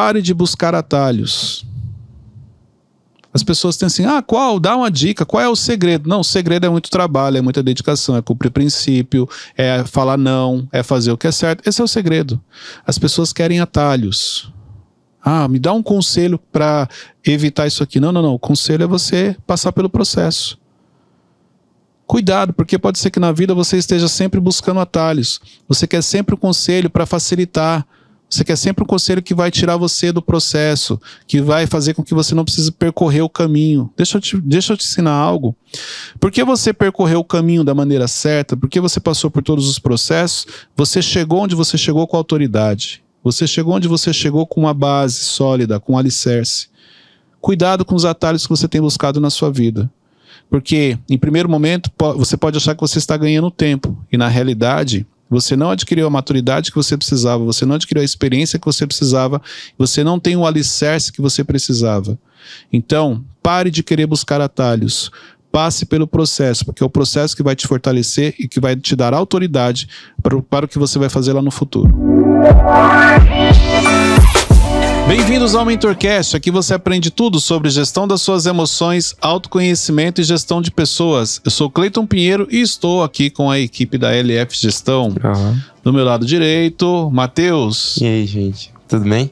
Pare de buscar atalhos. As pessoas têm assim, ah, qual? Dá uma dica, qual é o segredo? Não, o segredo é muito trabalho, é muita dedicação, é cumprir princípio, é falar não, é fazer o que é certo. Esse é o segredo. As pessoas querem atalhos. Ah, me dá um conselho para evitar isso aqui. Não, não, não. O conselho é você passar pelo processo. Cuidado, porque pode ser que na vida você esteja sempre buscando atalhos. Você quer sempre o um conselho para facilitar, você quer sempre um conselho que vai tirar você do processo, que vai fazer com que você não precise percorrer o caminho. Deixa eu te, deixa eu te ensinar algo. Porque você percorreu o caminho da maneira certa, porque você passou por todos os processos, você chegou onde você chegou com autoridade. Você chegou onde você chegou com uma base sólida, com um alicerce. Cuidado com os atalhos que você tem buscado na sua vida. Porque, em primeiro momento, você pode achar que você está ganhando tempo, e na realidade, você não adquiriu a maturidade que você precisava, você não adquiriu a experiência que você precisava, você não tem o alicerce que você precisava. Então, pare de querer buscar atalhos. Passe pelo processo, porque é o processo que vai te fortalecer e que vai te dar autoridade para, para o que você vai fazer lá no futuro. Bem-vindos ao MentorCast. Aqui você aprende tudo sobre gestão das suas emoções, autoconhecimento e gestão de pessoas. Eu sou Cleiton Pinheiro e estou aqui com a equipe da LF Gestão. Uhum. Do meu lado direito, Matheus. E aí, gente? Tudo bem?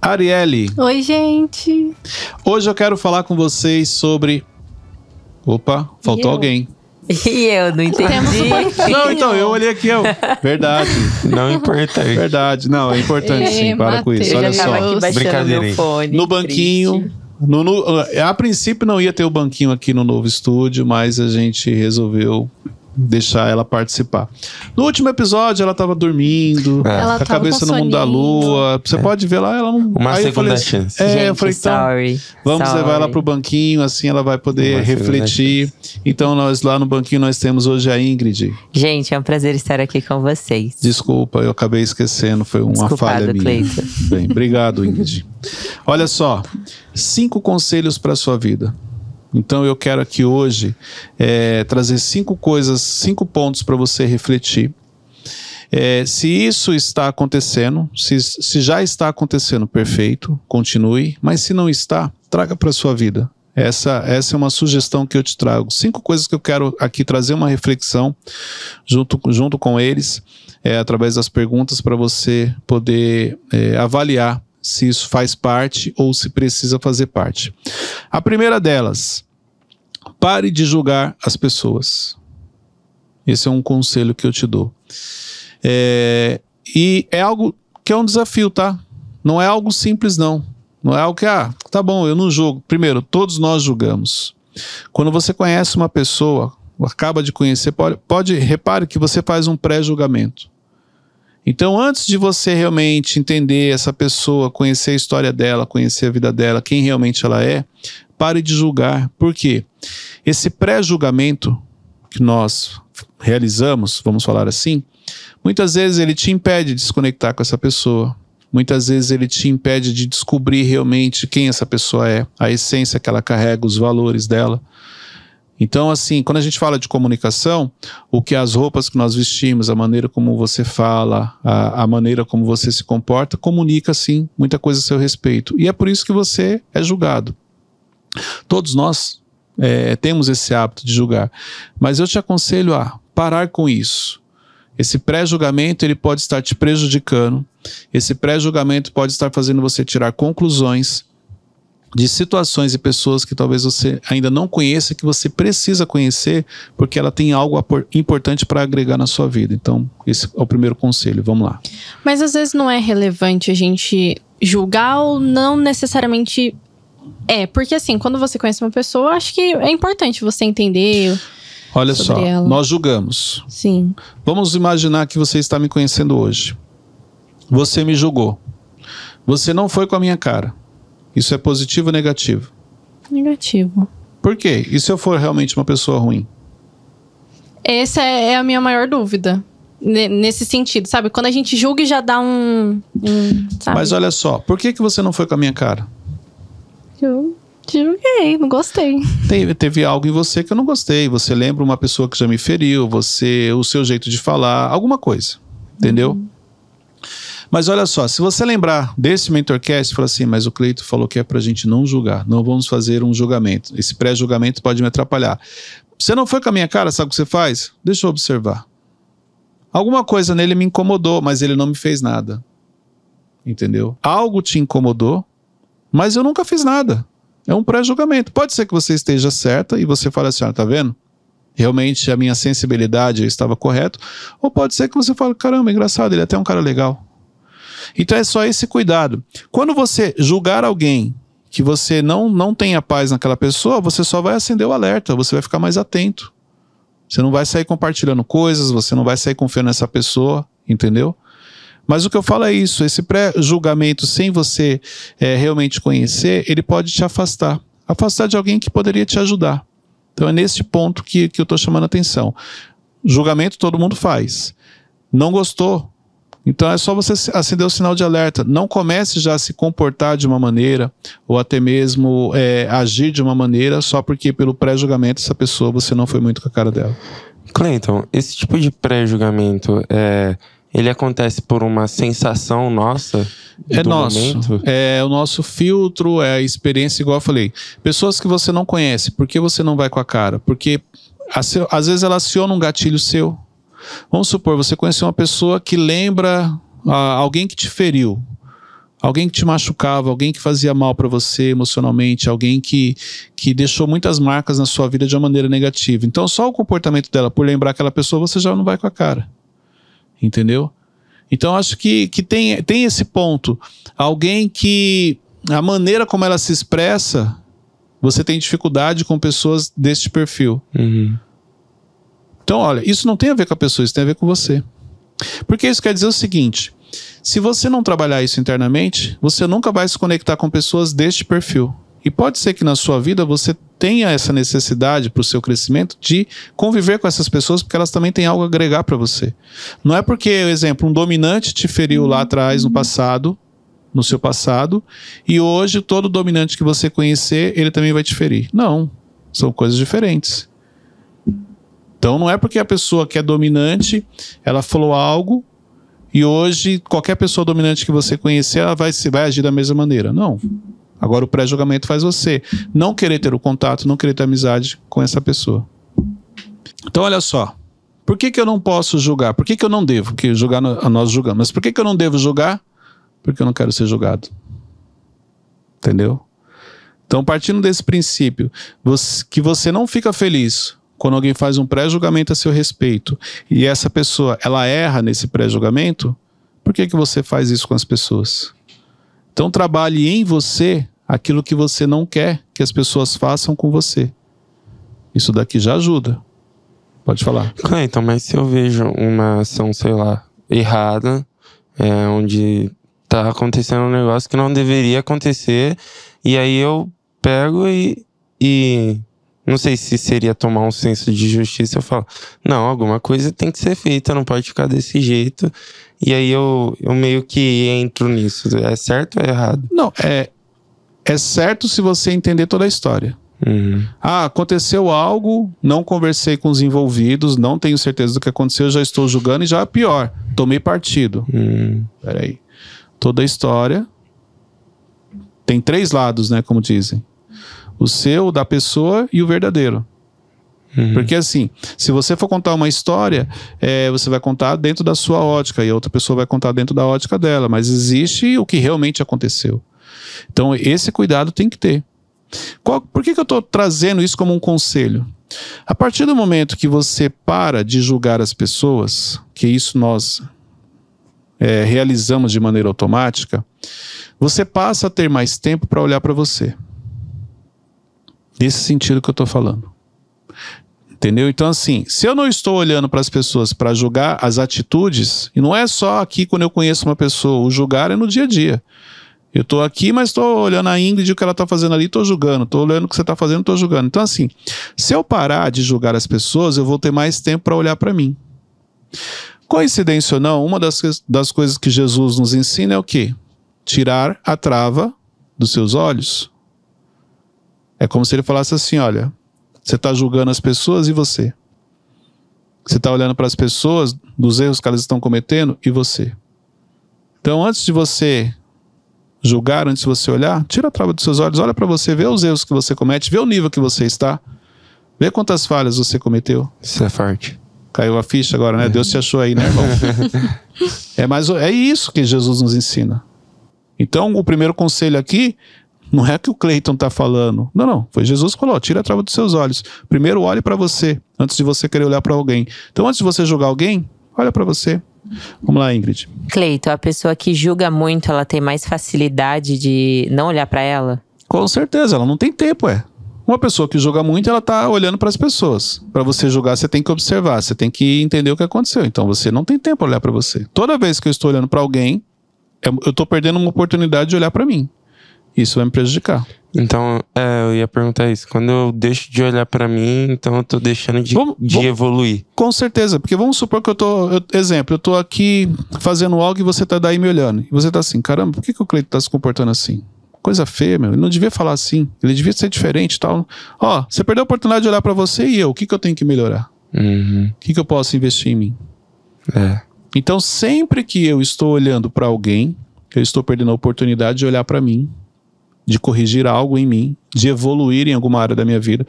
Arielle. Oi, gente. Hoje eu quero falar com vocês sobre. Opa, faltou alguém. E eu não entendi. não, então, eu olhei aqui, eu. Verdade. Não é importante. Verdade. Não, é importante sim. Para com isso. Olha só. Brincadeira. Fone, no banquinho. No, no, a princípio não ia ter o banquinho aqui no novo estúdio, mas a gente resolveu deixar ela participar. No último episódio, ela tava dormindo, é. ela com a cabeça no mundo da lua. Você é. pode ver lá, ela não. Uma Aí segunda falei, chance. É, Gente, eu falei, então, sorry, vamos sorry. levar ela pro banquinho, assim ela vai poder Uma refletir. Então, nós lá no banquinho, nós temos hoje a Ingrid. Gente, é um prazer estar aqui com vocês. Desculpa, eu acabei esquecendo, foi uma Desculpado, falha minha. Cleiton. Bem, obrigado, Ingrid. Olha só, cinco conselhos para sua vida. Então eu quero aqui hoje é, trazer cinco coisas, cinco pontos para você refletir. É, se isso está acontecendo, se, se já está acontecendo, perfeito, continue. Mas se não está, traga para sua vida. Essa, essa é uma sugestão que eu te trago. Cinco coisas que eu quero aqui trazer uma reflexão junto, junto com eles, é, através das perguntas, para você poder é, avaliar se isso faz parte ou se precisa fazer parte. A primeira delas, pare de julgar as pessoas. Esse é um conselho que eu te dou. É, e é algo que é um desafio, tá? Não é algo simples, não. Não é algo que, ah, tá bom, eu não julgo. Primeiro, todos nós julgamos. Quando você conhece uma pessoa, acaba de conhecer, pode, pode repare que você faz um pré-julgamento. Então, antes de você realmente entender essa pessoa, conhecer a história dela, conhecer a vida dela, quem realmente ela é, pare de julgar. Por quê? Esse pré-julgamento que nós realizamos, vamos falar assim, muitas vezes ele te impede de se conectar com essa pessoa. Muitas vezes ele te impede de descobrir realmente quem essa pessoa é, a essência que ela carrega, os valores dela. Então, assim, quando a gente fala de comunicação, o que as roupas que nós vestimos, a maneira como você fala, a, a maneira como você se comporta, comunica, sim, muita coisa a seu respeito. E é por isso que você é julgado. Todos nós é, temos esse hábito de julgar. Mas eu te aconselho a parar com isso. Esse pré-julgamento ele pode estar te prejudicando. Esse pré-julgamento pode estar fazendo você tirar conclusões de situações e pessoas que talvez você ainda não conheça, que você precisa conhecer, porque ela tem algo importante para agregar na sua vida. Então, esse é o primeiro conselho. Vamos lá. Mas às vezes não é relevante a gente julgar ou não necessariamente é, porque assim, quando você conhece uma pessoa, acho que é importante você entender. Olha só, ela. nós julgamos. Sim. Vamos imaginar que você está me conhecendo hoje. Você me julgou. Você não foi com a minha cara. Isso é positivo ou negativo? Negativo. Por quê? E se eu for realmente uma pessoa ruim? Essa é a minha maior dúvida. Nesse sentido, sabe? Quando a gente julga e já dá um. um Mas olha só, por que, que você não foi com a minha cara? Eu julguei, não gostei. Teve, teve algo em você que eu não gostei. Você lembra uma pessoa que já me feriu, você, o seu jeito de falar, alguma coisa. Entendeu? Uhum. Mas olha só, se você lembrar desse mentorcast, fala assim, mas o Cleito falou que é pra gente não julgar, não vamos fazer um julgamento. Esse pré-julgamento pode me atrapalhar. Você não foi com a minha cara, sabe o que você faz? Deixa eu observar. Alguma coisa nele me incomodou, mas ele não me fez nada. Entendeu? Algo te incomodou, mas eu nunca fiz nada. É um pré-julgamento. Pode ser que você esteja certa e você fale assim, ah, tá vendo? Realmente a minha sensibilidade estava correta. Ou pode ser que você fale, caramba, engraçado, ele é até um cara legal. Então é só esse cuidado. Quando você julgar alguém que você não, não tenha paz naquela pessoa, você só vai acender o alerta, você vai ficar mais atento. Você não vai sair compartilhando coisas, você não vai sair confiando nessa pessoa, entendeu? Mas o que eu falo é isso: esse pré-julgamento sem você é, realmente conhecer, ele pode te afastar afastar de alguém que poderia te ajudar. Então é nesse ponto que, que eu estou chamando a atenção. Julgamento todo mundo faz. Não gostou? Então é só você acender o sinal de alerta. Não comece já a se comportar de uma maneira, ou até mesmo é, agir de uma maneira, só porque pelo pré-julgamento essa pessoa você não foi muito com a cara dela. Cleiton, esse tipo de pré-julgamento é ele acontece por uma sensação nossa é nosso. momento? É o nosso filtro, é a experiência, igual eu falei. Pessoas que você não conhece, por que você não vai com a cara? Porque às vezes ela aciona um gatilho seu. Vamos supor, você conheceu uma pessoa que lembra ah, alguém que te feriu, alguém que te machucava, alguém que fazia mal para você emocionalmente, alguém que, que deixou muitas marcas na sua vida de uma maneira negativa. Então, só o comportamento dela, por lembrar aquela pessoa, você já não vai com a cara. Entendeu? Então, acho que, que tem, tem esse ponto. Alguém que a maneira como ela se expressa, você tem dificuldade com pessoas deste perfil. Uhum. Então, olha, isso não tem a ver com a pessoa, isso tem a ver com você. Porque isso quer dizer o seguinte: se você não trabalhar isso internamente, você nunca vai se conectar com pessoas deste perfil. E pode ser que na sua vida você tenha essa necessidade para o seu crescimento de conviver com essas pessoas, porque elas também têm algo a agregar para você. Não é porque, exemplo, um dominante te feriu lá atrás, no passado, no seu passado, e hoje todo dominante que você conhecer, ele também vai te ferir. Não. São coisas diferentes. Então não é porque a pessoa que é dominante, ela falou algo e hoje qualquer pessoa dominante que você conhecer, ela vai, vai agir da mesma maneira. Não. Agora o pré-julgamento faz você não querer ter o contato, não querer ter amizade com essa pessoa. Então olha só. Por que, que eu não posso julgar? Por que, que eu não devo? Porque julgar nós julgamos. Mas por que, que eu não devo julgar? Porque eu não quero ser julgado. Entendeu? Então, partindo desse princípio, você, que você não fica feliz quando alguém faz um pré-julgamento a seu respeito e essa pessoa ela erra nesse pré-julgamento, por que, que você faz isso com as pessoas? Então trabalhe em você aquilo que você não quer que as pessoas façam com você. Isso daqui já ajuda. Pode falar. Cleiton, mas se eu vejo uma ação, sei lá, errada, é, onde tá acontecendo um negócio que não deveria acontecer, e aí eu pego e, e não sei se seria tomar um senso de justiça. Eu falo, não, alguma coisa tem que ser feita, não pode ficar desse jeito. E aí eu, eu meio que entro nisso. É certo ou é errado? Não, é, é certo se você entender toda a história. Uhum. Ah, aconteceu algo, não conversei com os envolvidos, não tenho certeza do que aconteceu, já estou julgando e já é pior, tomei partido. Uhum. Peraí. Toda a história tem três lados, né? Como dizem. O seu, o da pessoa e o verdadeiro. Uhum. Porque assim, se você for contar uma história, é, você vai contar dentro da sua ótica e a outra pessoa vai contar dentro da ótica dela, mas existe o que realmente aconteceu. Então, esse cuidado tem que ter. Qual, por que, que eu estou trazendo isso como um conselho? A partir do momento que você para de julgar as pessoas, que isso nós é, realizamos de maneira automática, você passa a ter mais tempo para olhar para você. Nesse sentido que eu estou falando. Entendeu? Então, assim, se eu não estou olhando para as pessoas para julgar as atitudes, e não é só aqui quando eu conheço uma pessoa, o julgar é no dia a dia. Eu estou aqui, mas estou olhando a Ingrid o que ela está fazendo ali, estou julgando. Estou olhando o que você está fazendo, estou julgando. Então, assim, se eu parar de julgar as pessoas, eu vou ter mais tempo para olhar para mim. Coincidência ou não, uma das, das coisas que Jesus nos ensina é o quê? Tirar a trava dos seus olhos. É como se ele falasse assim: olha, você está julgando as pessoas e você. Você está olhando para as pessoas, dos erros que elas estão cometendo e você. Então, antes de você julgar, antes de você olhar, tira a trava dos seus olhos, olha para você, vê os erros que você comete, vê o nível que você está, vê quantas falhas você cometeu. Isso é forte. Caiu a ficha agora, né? Deus te achou aí, né, irmão? é, mas é isso que Jesus nos ensina. Então, o primeiro conselho aqui não é que o Cleiton tá falando. Não, não. Foi Jesus que falou: tira a trava dos seus olhos. Primeiro olhe para você, antes de você querer olhar para alguém. Então, antes de você julgar alguém, olha para você. Vamos lá, Ingrid. Cleito, a pessoa que julga muito, ela tem mais facilidade de não olhar pra ela? Com certeza, ela não tem tempo, é. Uma pessoa que julga muito, ela tá olhando para as pessoas. Para você julgar, você tem que observar, você tem que entender o que aconteceu. Então você não tem tempo para olhar para você. Toda vez que eu estou olhando para alguém, é- eu estou perdendo uma oportunidade de olhar para mim. Isso vai me prejudicar. Então, é, eu ia perguntar isso. Quando eu deixo de olhar pra mim, então eu tô deixando de, Vamos- de vamos- evoluir. Com certeza, porque vamos supor que eu tô, eu- exemplo, eu tô aqui fazendo algo e você tá daí me olhando. E você tá assim, caramba, por que, que o Cleiton tá se comportando assim? Coisa feia, meu. Ele não devia falar assim. Ele devia ser diferente e tal. Ó, você perdeu a oportunidade de olhar para você e eu. O que, que eu tenho que melhorar? Uhum. O que, que eu posso investir em mim? É. Então, sempre que eu estou olhando para alguém, eu estou perdendo a oportunidade de olhar para mim, de corrigir algo em mim, de evoluir em alguma área da minha vida.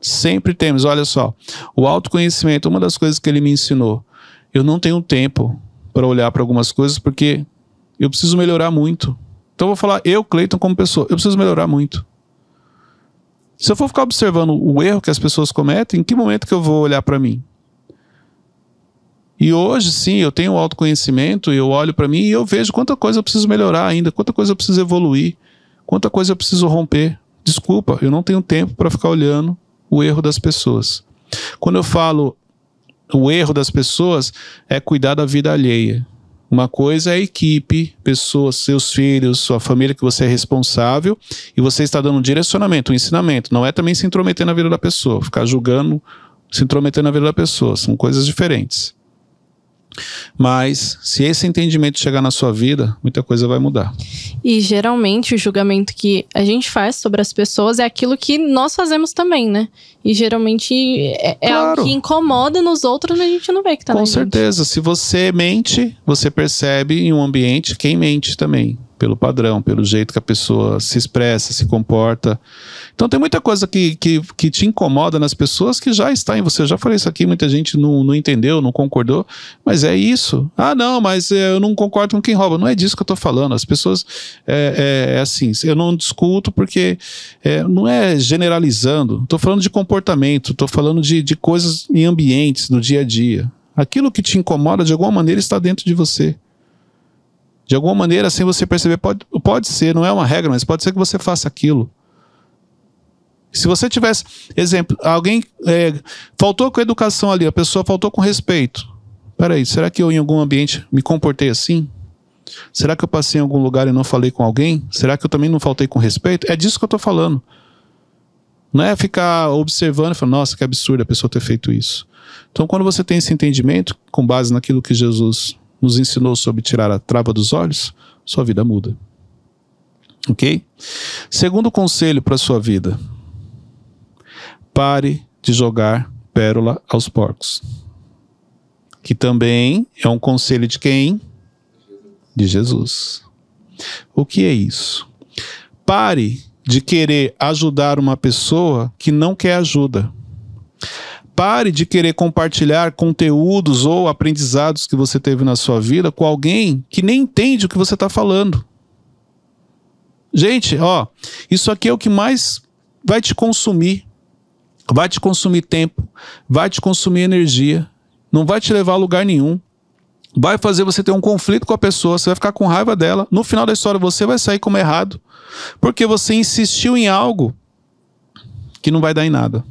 Sempre temos, olha só, o autoconhecimento, uma das coisas que ele me ensinou. Eu não tenho tempo para olhar para algumas coisas porque eu preciso melhorar muito. Então eu vou falar, eu, Cleiton, como pessoa, eu preciso melhorar muito. Se eu for ficar observando o erro que as pessoas cometem, em que momento que eu vou olhar para mim? E hoje, sim, eu tenho autoconhecimento, eu olho para mim e eu vejo quanta coisa eu preciso melhorar ainda, quanta coisa eu preciso evoluir, quanta coisa eu preciso romper. Desculpa, eu não tenho tempo para ficar olhando o erro das pessoas. Quando eu falo o erro das pessoas, é cuidar da vida alheia. Uma coisa é a equipe, pessoas, seus filhos, sua família que você é responsável e você está dando um direcionamento, um ensinamento. Não é também se intrometer na vida da pessoa, ficar julgando, se intrometer na vida da pessoa. São coisas diferentes. Mas, se esse entendimento chegar na sua vida, muita coisa vai mudar. E geralmente o julgamento que a gente faz sobre as pessoas é aquilo que nós fazemos também, né? E geralmente é, é Claro. algo que incomoda nos outros, mas a gente não vê que tá na Com gente. certeza. Se você mente, você percebe em um ambiente quem mente também. Pelo padrão, pelo jeito que a pessoa se expressa, se comporta. Então tem muita coisa que, que, que te incomoda nas pessoas que já está em você. Eu já falei isso aqui, muita gente não, não entendeu, não concordou. Mas é isso. Ah, não, mas é, eu não concordo com quem rouba. Não é disso que eu tô falando. As pessoas. É, é- é assim, eu não discuto porque é, não é generalizando. Tô falando de comportamento, tô falando de, de coisas em ambientes, no dia a dia. Aquilo que te incomoda, de alguma maneira, está dentro de você. De alguma maneira, sem você perceber, pode, pode ser, não é uma regra, mas pode ser que você faça aquilo. Se você tivesse, exemplo, alguém é, faltou com educação ali, a pessoa faltou com respeito. Peraí, será que eu em algum ambiente me comportei assim? Será que eu passei em algum lugar e não falei com alguém? Será que eu também não faltei com respeito? É disso que eu estou falando. Não é ficar observando e falando, nossa, que absurdo a pessoa ter feito isso. Então, quando você tem esse entendimento, com base naquilo que Jesus nos ensinou sobre tirar a trava dos olhos, sua vida muda. Ok? Segundo conselho para sua vida: pare de jogar pérola aos porcos. Que também é um conselho de quem? De Jesus. O que é isso? Pare de querer ajudar uma pessoa que não quer ajuda. Pare de querer compartilhar conteúdos ou aprendizados que você teve na sua vida com alguém que nem entende o que você está falando. Gente, ó, isso aqui é o que mais vai te consumir. Vai te consumir tempo, vai te consumir energia, não vai te levar a lugar nenhum. Vai fazer você ter um conflito com a pessoa, você vai ficar com raiva dela. No final da história, você vai sair como errado, porque você insistiu em algo que não vai dar em nada,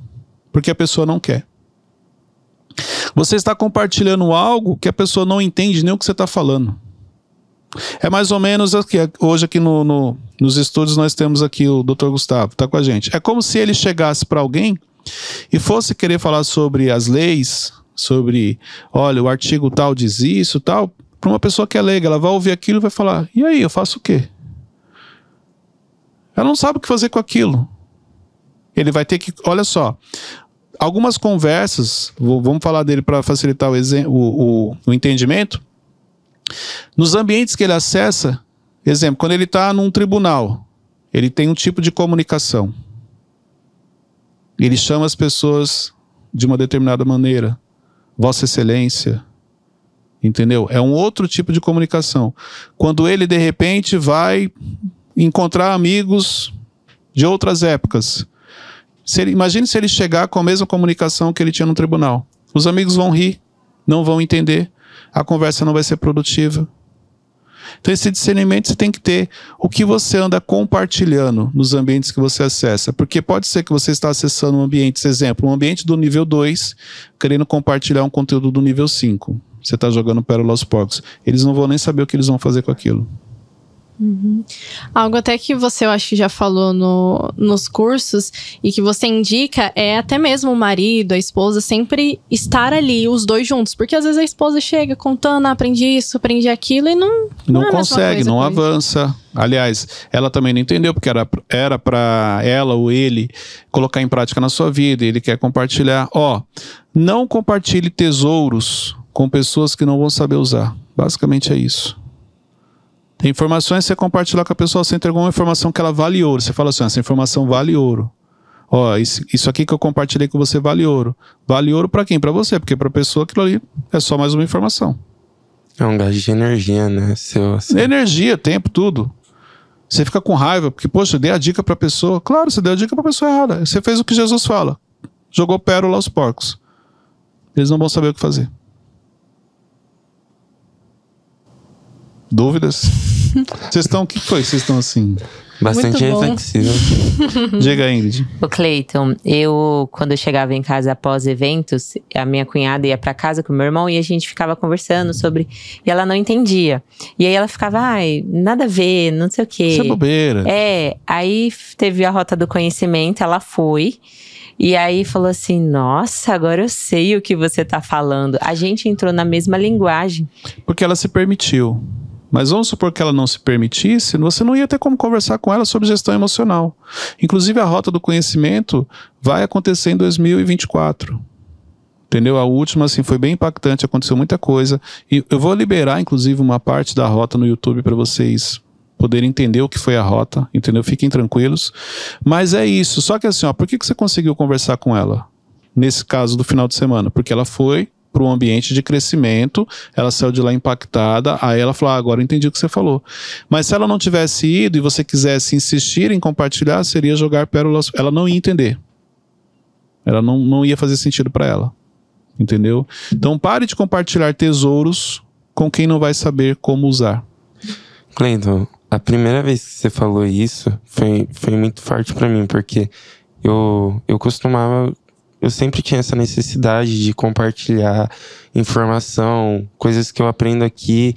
porque a pessoa não quer. Você está compartilhando algo que a pessoa não entende nem o que você está falando. É mais ou menos aqui, hoje aqui no, no- nos estudos nós temos aqui o Dr. Gustavo, tá com a gente. É como se ele chegasse para alguém e fosse querer falar sobre as leis, sobre, olha, o artigo tal diz isso, tal, para uma pessoa que é leiga, ela vai ouvir aquilo e vai falar: "E aí, eu faço o quê?" Ela não sabe o que fazer com aquilo. Ele vai ter que, olha só, algumas conversas, vou- vamos falar dele para facilitar o, o- o- o entendimento. Nos ambientes que ele acessa, exemplo, quando ele está num tribunal, ele tem um tipo de comunicação. Ele chama as pessoas de uma determinada maneira. Vossa Excelência. Entendeu? É um outro tipo de comunicação. Quando ele, de repente, vai encontrar amigos de outras épocas. Se ele, imagine se ele chegar com a mesma comunicação que ele tinha no tribunal. Os amigos vão rir, não vão entender, a conversa não vai ser produtiva. Então, esse discernimento você tem que ter. O que você anda compartilhando nos ambientes que você acessa. Porque pode ser que você está acessando um ambiente, exemplo, um ambiente do nível 2, querendo compartilhar um conteúdo do nível 5. Você está jogando Pérola aos porcos. Eles não vão nem saber o que eles vão fazer com aquilo. Uhum. Algo até que você, eu acho que já falou no, nos cursos e que você indica é até mesmo o marido, a esposa, sempre estar ali, os dois juntos. Porque às vezes a esposa chega contando, ah, aprendi isso, aprendi aquilo e não. Não, é a mesma consegue, não avança. Aliás, ela também não entendeu, porque era era para ela ou ele colocar em prática na sua vida, e ele quer compartilhar. Ó, não compartilhe tesouros com pessoas que não vão saber usar. Basicamente é isso. Tem informações que você compartilhar com a pessoa, você entregou uma informação que ela vale ouro. Você fala assim: essa informação vale ouro. Ó, isso, aqui que eu compartilhei com você vale ouro. Vale ouro para quem? Para você, porque para pessoa aquilo ali é só mais uma informação. É um gasto de energia, né? Seu, assim. Energia, tempo, tudo. Você fica com raiva, porque, poxa, eu dei a dica pra pessoa. Claro, você deu a dica pra pessoa errada. Você fez o que Jesus fala. Jogou pérola aos porcos. Eles não vão saber o que fazer. Dúvidas? Vocês estão. O que foi? Vocês estão assim? Bastante reflexivo. Diga, Ingrid. O Cleiton, eu, quando eu chegava em casa após eventos, a minha cunhada ia pra casa com o meu irmão e a gente ficava conversando sobre. E ela não entendia. E aí ela ficava, ai, nada a ver, não sei o quê. Isso é bobeira. É, aí teve a rota do conhecimento, ela foi. E aí falou assim: Nossa, agora eu sei o que você tá falando. A gente entrou na mesma linguagem. Porque ela se permitiu. Mas vamos supor que ela não se permitisse, você não ia ter como conversar com ela sobre gestão emocional. Inclusive, a rota do conhecimento vai acontecer em 2024. Entendeu? A última, assim, foi bem impactante, aconteceu muita coisa. E eu vou liberar, inclusive, uma parte da rota no YouTube para vocês poderem entender o que foi a rota, entendeu? Fiquem tranquilos. Mas é isso. Só que assim, ó, por que, que você conseguiu conversar com ela? Nesse caso do final de semana? Porque ela foi para um ambiente de crescimento, ela saiu de lá impactada, aí ela falou: ah, agora eu entendi o que você falou. Mas se ela não tivesse ido e você quisesse insistir em compartilhar, seria jogar pérolas. Ela não ia entender. Ela não, não ia fazer sentido para ela. Entendeu? Então pare de compartilhar tesouros com quem não vai saber como usar. Cleiton, a primeira vez que você falou isso foi, foi muito forte pra mim, porque eu, eu costumava. Eu sempre tinha essa necessidade de compartilhar informação, coisas que eu aprendo aqui.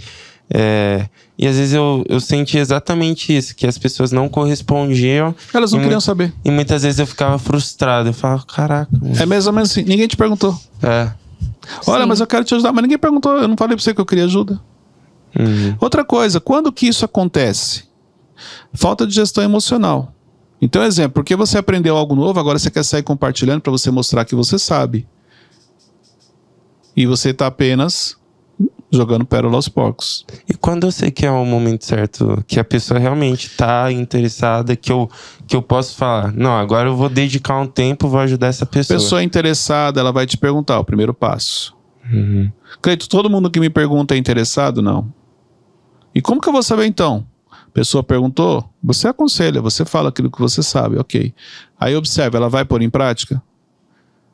é, e às vezes eu, eu senti exatamente isso, que as pessoas não correspondiam. Elas não queriam muito- saber. E muitas vezes eu ficava frustrado. Eu falava, caraca. mano." É mais ou menos assim, ninguém te perguntou. É. Olha, Sim. mas eu quero te ajudar, mas ninguém perguntou, eu não falei pra você que eu queria ajuda. Uhum. Outra coisa, quando que isso acontece? Falta de gestão emocional. Então, exemplo, porque você aprendeu algo novo, agora você quer sair compartilhando para você mostrar que você sabe. E você está apenas jogando pérola aos porcos. E quando eu sei que é o momento certo, que a pessoa realmente tá interessada, que eu, que eu posso falar, não, agora eu vou dedicar um tempo, vou ajudar essa pessoa. Pessoa interessada, ela vai te perguntar o primeiro passo. Uhum. Cleito, todo mundo que me pergunta é interessado? Não. E como que eu vou saber então? Pessoa perguntou, você aconselha, você fala aquilo que você sabe, ok. Aí observa, ela vai pôr em prática?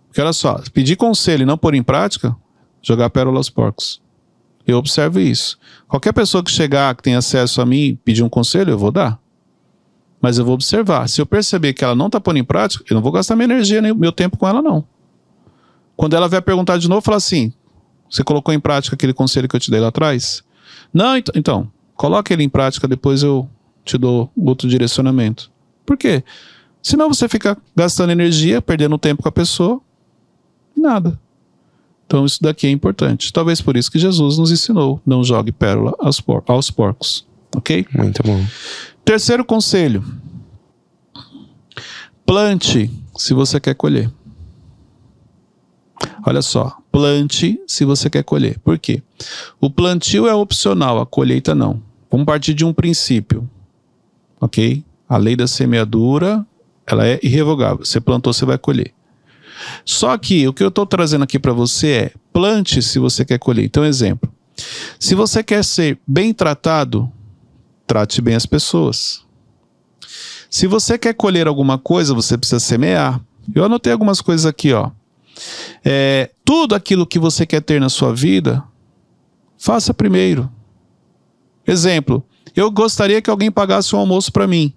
Porque olha só, pedir conselho e não pôr em prática, jogar pérola aos porcos. Eu observo isso. Qualquer pessoa que chegar, que tem acesso a mim pedir um conselho, eu vou dar. Mas eu vou observar. Se eu perceber que ela não está pondo em prática, eu não vou gastar minha energia nem meu tempo com ela, não. Quando ela vier perguntar de novo, fala assim: você colocou em prática aquele conselho que eu te dei lá atrás? Não, ent- então, coloque ele em prática, depois eu te dou outro direcionamento. Por quê? Senão você fica gastando energia, perdendo tempo com a pessoa, e nada. Então isso daqui é importante. Talvez por isso que Jesus nos ensinou: não jogue pérola aos, por- aos porcos. Ok? Muito bom. Terceiro conselho: plante se você quer colher. Olha só, plante se você quer colher. Por quê? O plantio é opcional, a colheita não. Vamos partir de um princípio, ok? A lei da semeadura, ela é irrevogável. Você plantou, você vai colher. Só que o que eu estou trazendo aqui para você é plante se você quer colher. Então, exemplo. Se você quer ser bem tratado, trate bem as pessoas. Se você quer colher alguma coisa, você precisa semear. Eu anotei algumas coisas aqui, ó. É, tudo aquilo que você quer ter na sua vida, faça primeiro. Exemplo, eu gostaria que alguém pagasse um almoço para mim.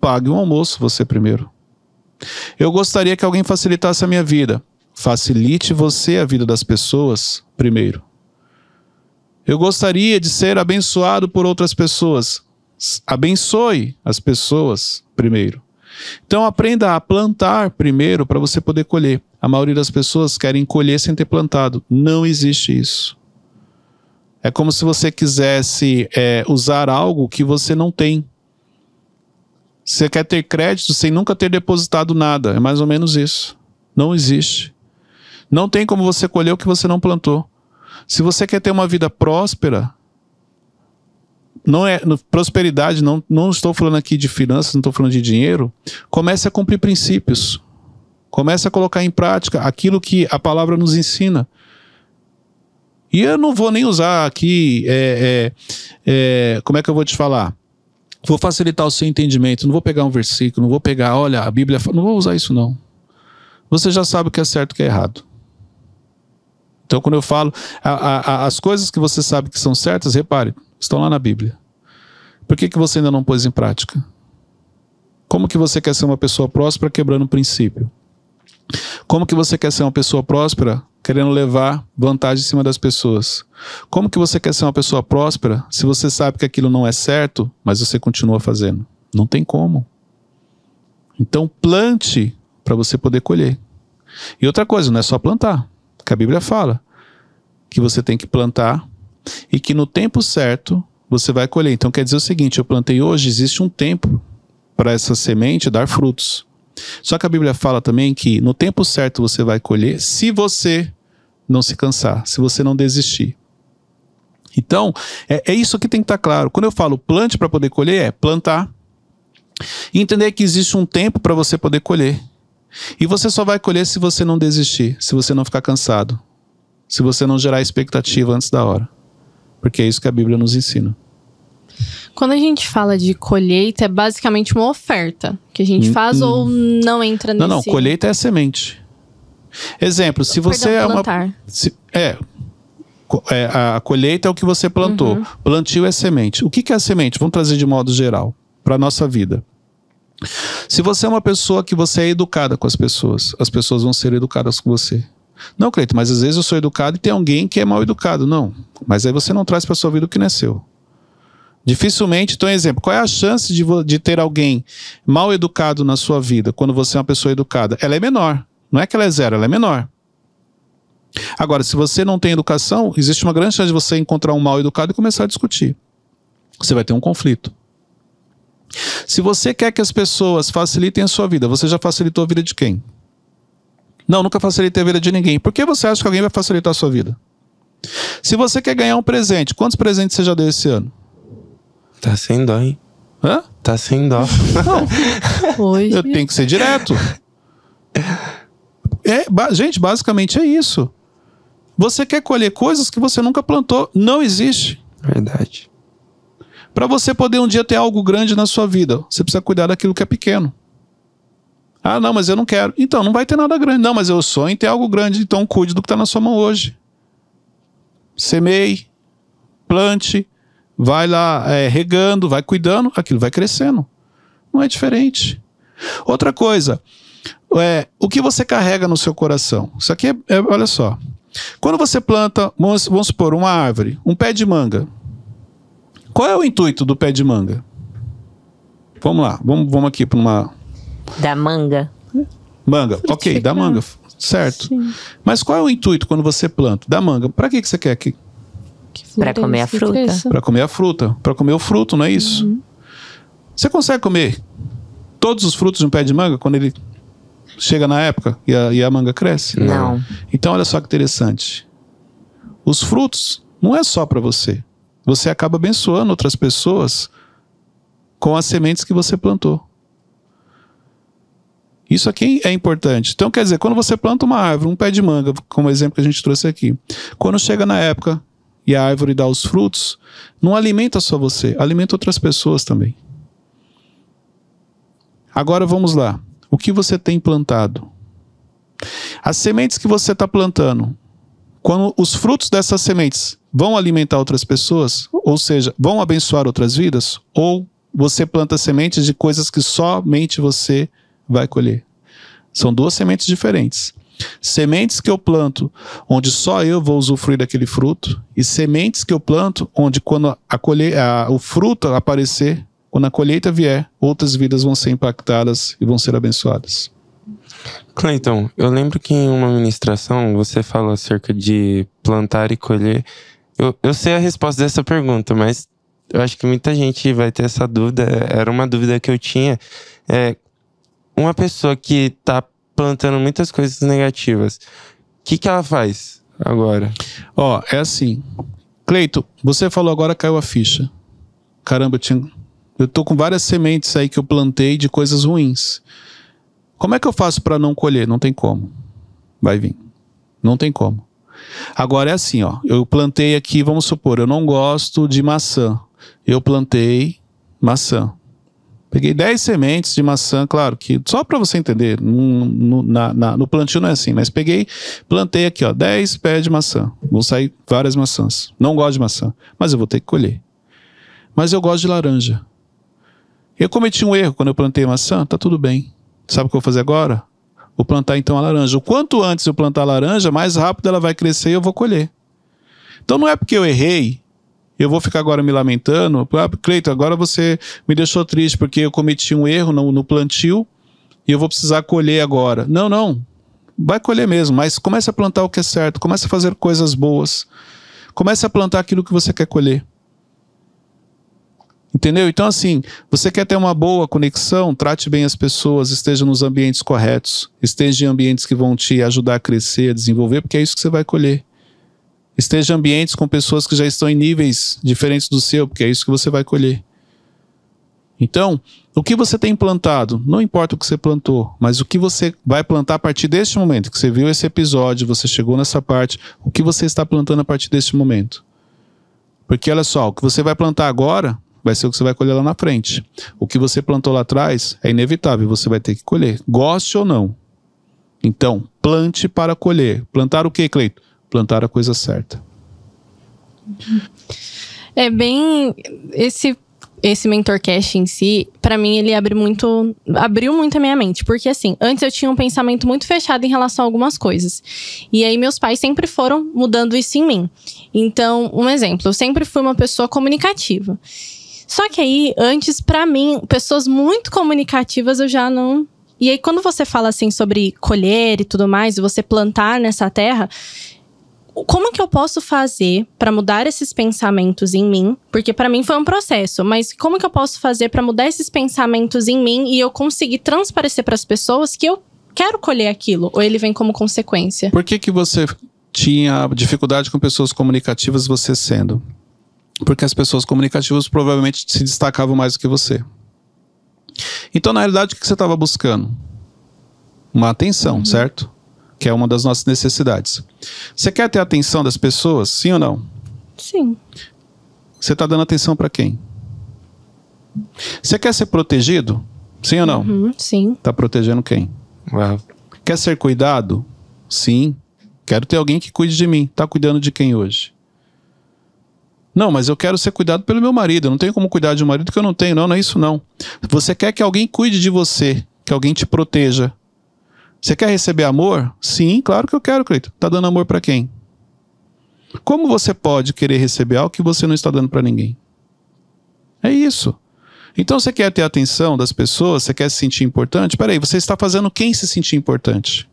Pague um almoço você primeiro. Eu gostaria que alguém facilitasse a minha vida. Facilite você a vida das pessoas primeiro. Eu gostaria de ser abençoado por outras pessoas. Abençoe as pessoas primeiro. Então aprenda a plantar primeiro para você poder colher. A maioria das pessoas querem colher sem ter plantado. Não existe isso. É como se você quisesse é, usar algo que você não tem. Você quer ter crédito sem nunca ter depositado nada. É mais ou menos isso. Não existe. Não tem como você colher o que você não plantou. Se você quer ter uma vida próspera, não é no, prosperidade, não, não estou falando aqui de finanças, não estou falando de dinheiro. Comece a cumprir princípios. Comece a colocar em prática aquilo que a palavra nos ensina. E eu não vou nem usar aqui, é, é, é, como é que eu vou te falar? Vou facilitar o seu entendimento. Não vou pegar um versículo, não vou pegar, olha, a Bíblia. Não vou usar isso, não. Você já sabe o que é certo e o que é errado. Então, quando eu falo, a, a, as coisas que você sabe que são certas, repare, estão lá na Bíblia. Por que, que você ainda não pôs em prática? Como que você quer ser uma pessoa próspera quebrando o princípio? Como que você quer ser uma pessoa próspera querendo levar vantagem em cima das pessoas? Como que você quer ser uma pessoa próspera se você sabe que aquilo não é certo, mas você continua fazendo? Não tem como. Então plante para você poder colher. E outra coisa, não é só plantar, que a Bíblia fala que você tem que plantar e que no tempo certo você vai colher. Então quer dizer o seguinte: eu plantei hoje, existe um tempo para essa semente dar frutos. Só que a Bíblia fala também que no tempo certo você vai colher se você não se cansar, se você não desistir. Então, é, é isso que tem que estar tá claro. Quando eu falo plante para poder colher, é plantar. Entender que existe um tempo para você poder colher. E você só vai colher se você não desistir, se você não ficar cansado, se você não gerar expectativa antes da hora. Porque é isso que a Bíblia nos ensina. Quando a gente fala de colheita, é basicamente uma oferta que a gente hum, faz hum. ou não entra nesse... Não, não, colheita é semente. Exemplo, se você Perdão, é uma... Se, é, é, a colheita é o que você plantou. Uhum. Plantio é semente. O que, que é semente? Vamos trazer de modo geral para a nossa vida. Se você é uma pessoa que você é educada com as pessoas, as pessoas vão ser educadas com você. Não, Cleito, mas às vezes eu sou educado e tem alguém que é mal educado. Não. Mas aí você não traz para sua vida o que não é seu. Dificilmente, então, exemplo, qual é a chance de, de ter alguém mal educado na sua vida quando você é uma pessoa educada? Ela é menor. Não é que ela é zero, ela é menor. Agora, se você não tem educação, existe uma grande chance de você encontrar um mal educado e começar a discutir. Você vai ter um conflito. Se você quer que as pessoas facilitem a sua vida, você já facilitou a vida de quem? Não, nunca facilitei a vida de ninguém. Por que você acha que alguém vai facilitar a sua vida? Se você quer ganhar um presente, quantos presentes você já deu esse ano? Tá sem dó, hein? Hã? Tá sem dó. Não. Hoje. Eu tenho que ser direto. É, ba gente, basicamente é isso. Você quer colher coisas que você nunca plantou. Não existe. Verdade. Para você poder um dia ter algo grande na sua vida, você precisa cuidar daquilo que é pequeno. Ah, não, mas eu não quero. Então, não vai ter nada grande. Não, mas eu sonho em ter algo grande. Então, cuide do que está na sua mão hoje. Semeie, plante, vai lá é, regando, vai cuidando, aquilo vai crescendo. Não é diferente. Outra coisa, é, o que você carrega no seu coração? Isso aqui é, é olha só. Quando você planta, vamos, vamos supor, uma árvore, um pé de manga. Qual é o intuito do pé de manga? Vamos lá, vamos, vamos aqui para uma da manga. Manga, ok, da manga, certo. Sim. Mas qual é o intuito quando você planta? Da manga, para que, que você quer que. Para comer a fruta. Para comer a fruta, para comer o fruto, não é isso? Uhum. Você consegue comer todos os frutos de um pé de manga quando ele Chega na época e a, e a manga cresce? Não. Então, olha só que interessante. Os frutos não é só para você. Você acaba abençoando outras pessoas com as sementes que você plantou. Isso aqui é importante. Então, quer dizer, quando você planta uma árvore, um pé de manga, como exemplo que a gente trouxe aqui, quando chega na época e a árvore dá os frutos, não alimenta só você, alimenta outras pessoas também. Agora vamos lá. O que você tem plantado? As sementes que você está plantando, quando os frutos dessas sementes vão alimentar outras pessoas, ou seja, vão abençoar outras vidas, ou você planta sementes de coisas que somente você vai colher. São duas sementes diferentes. Sementes que eu planto, onde só eu vou usufruir daquele fruto, e sementes que eu planto, onde quando a colhe a, o fruto aparecer, quando a colheita vier, outras vidas vão ser impactadas e vão ser abençoadas. Cleiton, eu lembro que em uma ministração você falou acerca de plantar e colher. Eu, eu sei a resposta dessa pergunta, mas eu acho que muita gente vai ter essa dúvida. Era uma dúvida que eu tinha. É, uma pessoa que tá plantando muitas coisas negativas, o que, que ela faz agora? Ó, é assim. Cleito, você falou agora caiu a ficha. Caramba, eu, tinha... eu tô com várias sementes aí que eu plantei de coisas ruins. Como é que eu faço para não colher? Não tem como. Vai vir. Não tem como. Agora é assim, ó. Eu plantei aqui, vamos supor, eu não gosto de maçã. Eu plantei maçã. Peguei 10 sementes de maçã, claro que só para você entender, no, no, na, na, no, plantio não é assim, mas peguei, plantei aqui, ó, 10 pés de maçã. Vão sair várias maçãs. Não gosto de maçã, mas eu vou ter que colher. Mas eu gosto de laranja. Eu cometi um erro quando eu plantei maçã, tá tudo bem. Sabe o que eu vou fazer agora? Vou plantar então a laranja. O quanto antes eu plantar a laranja, mais rápido ela vai crescer e eu vou colher. Então não é porque eu errei eu vou ficar agora me lamentando. Ah, Cleiton, agora você me deixou triste porque eu cometi um erro no, no plantio e eu vou precisar colher agora. Não, não. Vai colher mesmo, mas comece a plantar o que é certo, comece a fazer coisas boas. Comece a plantar aquilo que você quer colher. Entendeu? Então, assim, você quer ter uma boa conexão, trate bem as pessoas, esteja nos ambientes corretos, esteja em ambientes que vão te ajudar a crescer, a desenvolver, porque é isso que você vai colher. Esteja em ambientes com pessoas que já estão em níveis diferentes do seu, porque é isso que você vai colher. Então, o que você tem plantado, não importa o que você plantou, mas o que você vai plantar a partir deste momento, que você viu esse episódio, você chegou nessa parte, o que você está plantando a partir deste momento. Porque olha só, o que você vai plantar agora vai ser o que você vai colher lá na frente. O que você plantou lá atrás é inevitável, você vai ter que colher, goste ou não. Então, plante para colher. Plantar o que, Cleito? Plantar a coisa certa. É bem esse esse mentorcast em si, para mim ele abre muito, abriu muito a minha mente, porque assim, antes eu tinha um pensamento muito fechado em relação a algumas coisas. E aí meus pais sempre foram mudando isso em mim. Então, um exemplo, eu sempre fui uma pessoa comunicativa. Só que aí, antes para mim, pessoas muito comunicativas eu já não e aí, quando você fala assim sobre colher e tudo mais, e você plantar nessa terra, como que eu posso fazer para mudar esses pensamentos em mim? Porque para mim foi um processo, mas como que eu posso fazer para mudar esses pensamentos em mim e eu conseguir transparecer para as pessoas que eu quero colher aquilo ou ele vem como consequência? Por que que você tinha dificuldade com pessoas comunicativas você sendo? Porque as pessoas comunicativas provavelmente se destacavam mais do que você. Então, na realidade, o que você estava buscando? Uma atenção, uhum. certo? Que é uma das nossas necessidades. Você quer ter a atenção das pessoas, sim ou não? Sim. Você está dando atenção para quem? Você quer ser protegido? Sim ou não? Uhum, sim. Está protegendo quem? Uau. Quer ser cuidado? Sim. Quero ter alguém que cuide de mim. Está cuidando de quem hoje? Não, mas eu quero ser cuidado pelo meu marido. Eu não tenho como cuidar de um marido que eu não tenho. Não, não é isso não. Você quer que alguém cuide de você, que alguém te proteja, você quer receber amor? Sim, claro que eu quero, Cleito. Tá dando amor para quem? Como você pode querer receber algo que você não está dando para ninguém? É isso. Então você quer ter a atenção das pessoas, você quer se sentir importante? Peraí, você está fazendo quem se sentir importante?